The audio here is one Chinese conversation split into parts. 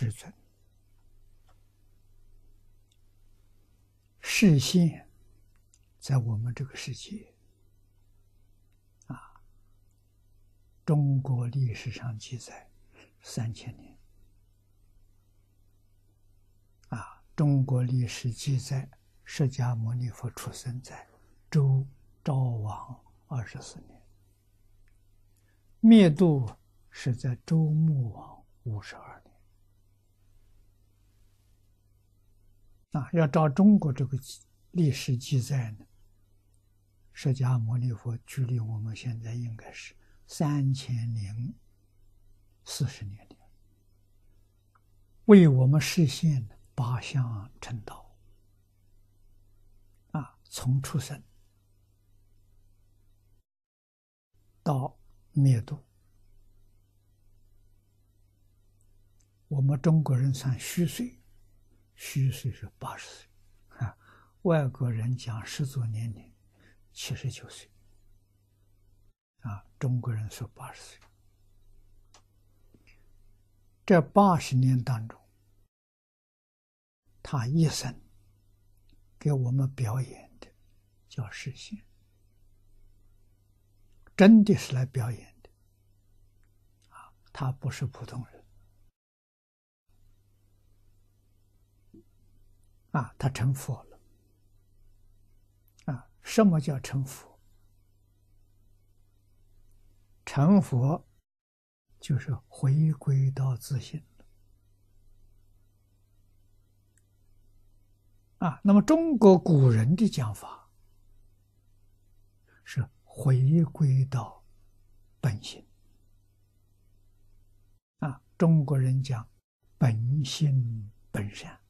世尊，视线在我们这个世界啊，中国历史上记载三千年啊，中国历史记载释迦牟尼佛出生在周昭王二十四年，灭度是在周穆王五十二啊，要照中国这个历史记载呢，释迦牟尼佛距离我们现在应该是三千零四十年的，为我们实现八相成道。啊，从出生到灭度，我们中国人算虚岁。虚岁是八十岁，啊，外国人讲十足年龄七十九岁，啊，中国人说八十岁。这八十年当中，他一生给我们表演的叫实现，真的是来表演的，啊，他不是普通人。啊，他成佛了。啊，什么叫成佛？成佛就是回归到自信。啊，那么中国古人的讲法是回归到本心。啊，中国人讲本心本善。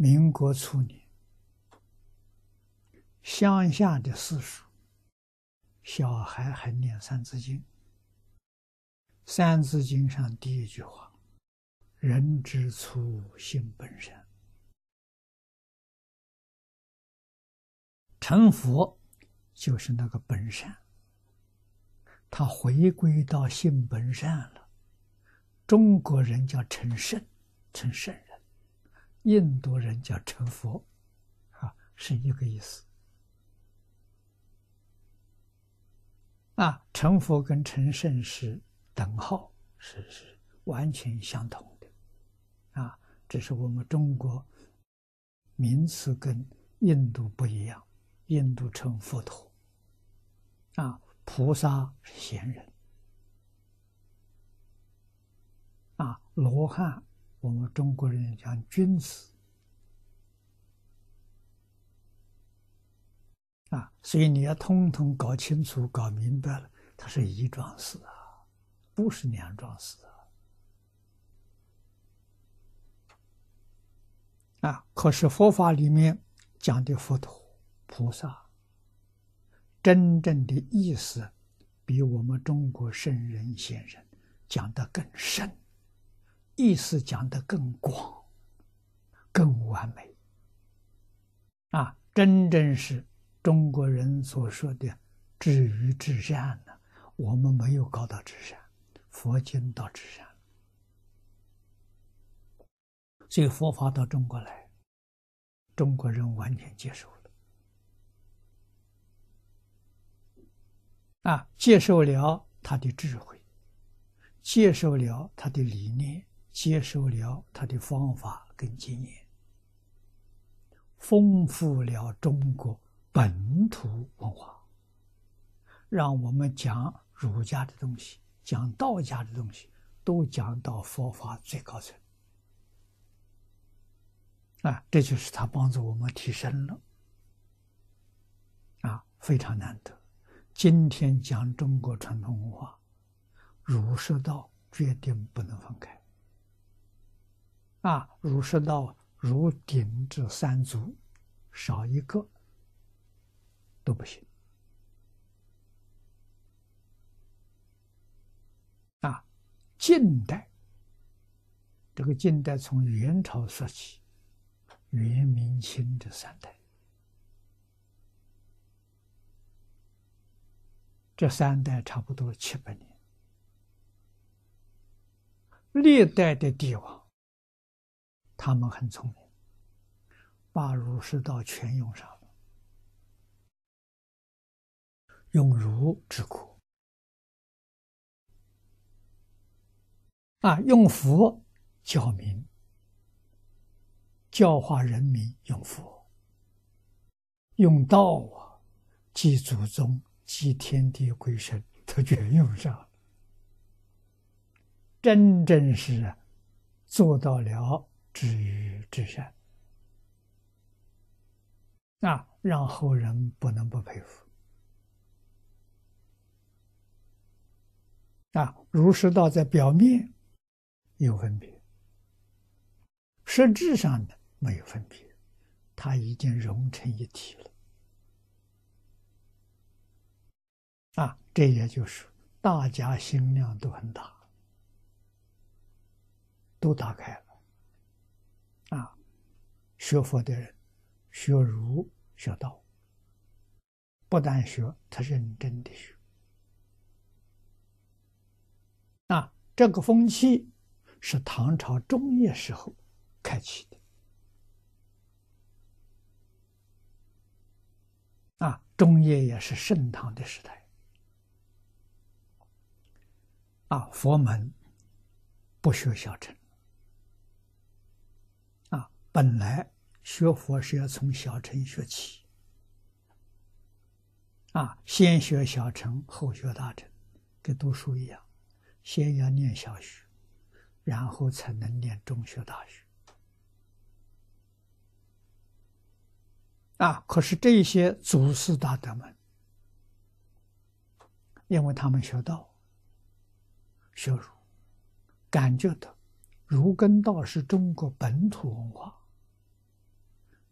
民国初年，乡下的私塾，小孩还念《三字经》。《三字经》上第一句话：“人之初，性本善。”成佛就是那个本善，他回归到性本善了。中国人叫成圣，成圣。印度人叫成佛，啊，是一个意思。啊，成佛跟成圣是等号，是是完全相同的，啊，只是我们中国名词跟印度不一样。印度称佛陀，啊，菩萨是贤人，啊，罗汉。我们中国人讲君子啊，所以你要通通搞清楚、搞明白了，它是一桩事啊，不是两桩事啊。啊，可是佛法里面讲的佛陀、菩萨，真正的意思，比我们中国圣人先生讲的更深。意思讲得更广、更完美啊！真正是中国人所说的“至于至善”呢。我们没有搞到至善，佛经到至善，所以佛法到中国来，中国人完全接受了啊，接受了他的智慧，接受了他的理念。接受了他的方法跟经验，丰富了中国本土文化，让我们讲儒家的东西，讲道家的东西，都讲到佛法最高层。啊，这就是他帮助我们提升了，啊，非常难得。今天讲中国传统文化，儒释道决定不能分开。啊，儒释道如鼎之三足，少一个都不行。啊，近代这个近代从元朝说起，元、明、清这三代，这三代差不多七百年，历代的帝王，他们很聪明，把儒释道全用上了，用儒治国，啊，用佛教民，教化人民用佛，用道啊，祭祖宗。祭天地鬼神，都全用上了，真正是做到了知于至善啊，让后人不能不佩服啊！儒释道在表面有分别，实质上的没有分别，它已经融成一体了。啊，这也就是大家心量都很大，都打开了。啊，学佛的人，学儒学道，不但学，他认真的学。啊，这个风气是唐朝中叶时候开启的。啊，中叶也是盛唐的时代。啊，佛门不学小乘。本来学佛是要从小乘学起。啊，先学小乘，后学大乘，跟读书一样，先要念小学，然后才能念中学、大学。啊，可是这些祖师大德们，因为他们学道。学儒，感觉到儒跟道是中国本土文化，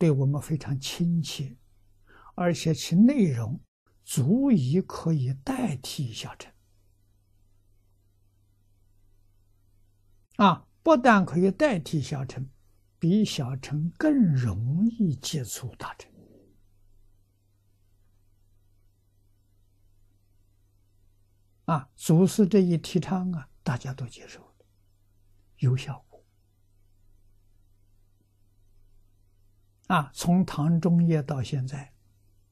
对我们非常亲切，而且其内容足以可以代替小乘。啊，不但可以代替小乘，比小乘更容易接触大乘。啊，祖师这一提倡啊，大家都接受了，有效啊，从唐中叶到现在，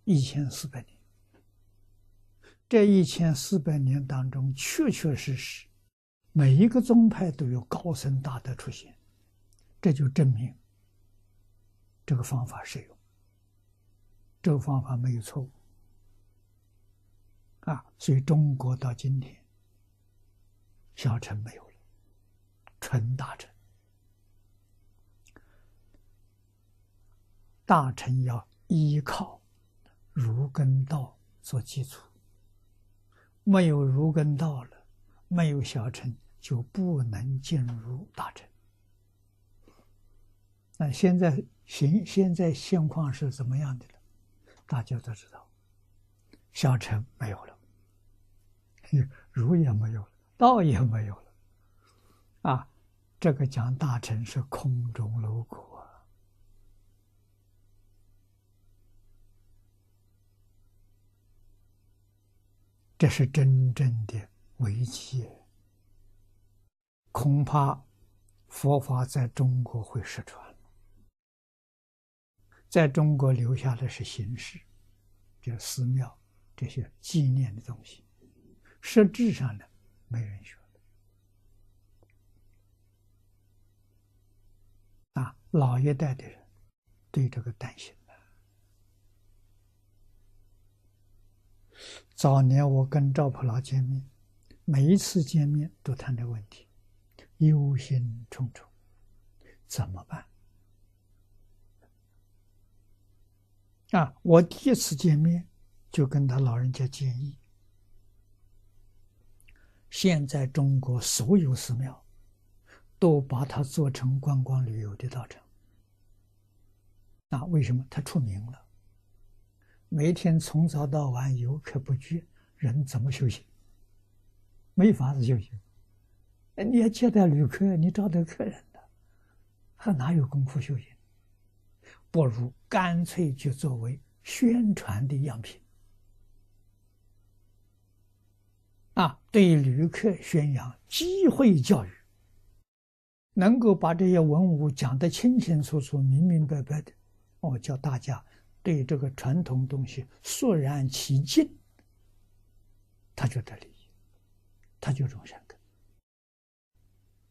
一千四百年，这一千四百年当中，确确实实，每一个宗派都有高僧大德出现，这就证明这个方法适用，这个方法没有错误。啊，所以中国到今天，小乘没有了，纯大乘。大乘要依靠儒跟道做基础，没有儒跟道了，没有小乘，就不能进入大乘。那现在现现在现况是怎么样的了？大家都知道，小乘没有了。儒也没有了，道也没有了，啊，这个讲大乘是空中楼阁这是真正的危机，恐怕佛法在中国会失传，在中国留下的是形式，就寺庙这些纪念的东西。实质上呢，没人学啊，老一代的人对这个担心早年我跟赵普老见面，每一次见面都谈这个问题，忧心忡忡，怎么办？啊，我第一次见面就跟他老人家建议。现在中国所有寺庙，都把它做成观光旅游的道场。那为什么它出名了？每天从早到晚游客不绝，人怎么修行？没法子修行。你要接待旅客，你招待客人的，还哪有功夫修行？不如干脆就作为宣传的样品。啊，对旅客宣扬机会教育，能够把这些文物讲得清清楚楚、明明白白的，哦，叫大家对这个传统东西肃然起敬，他就得利益，他就终身。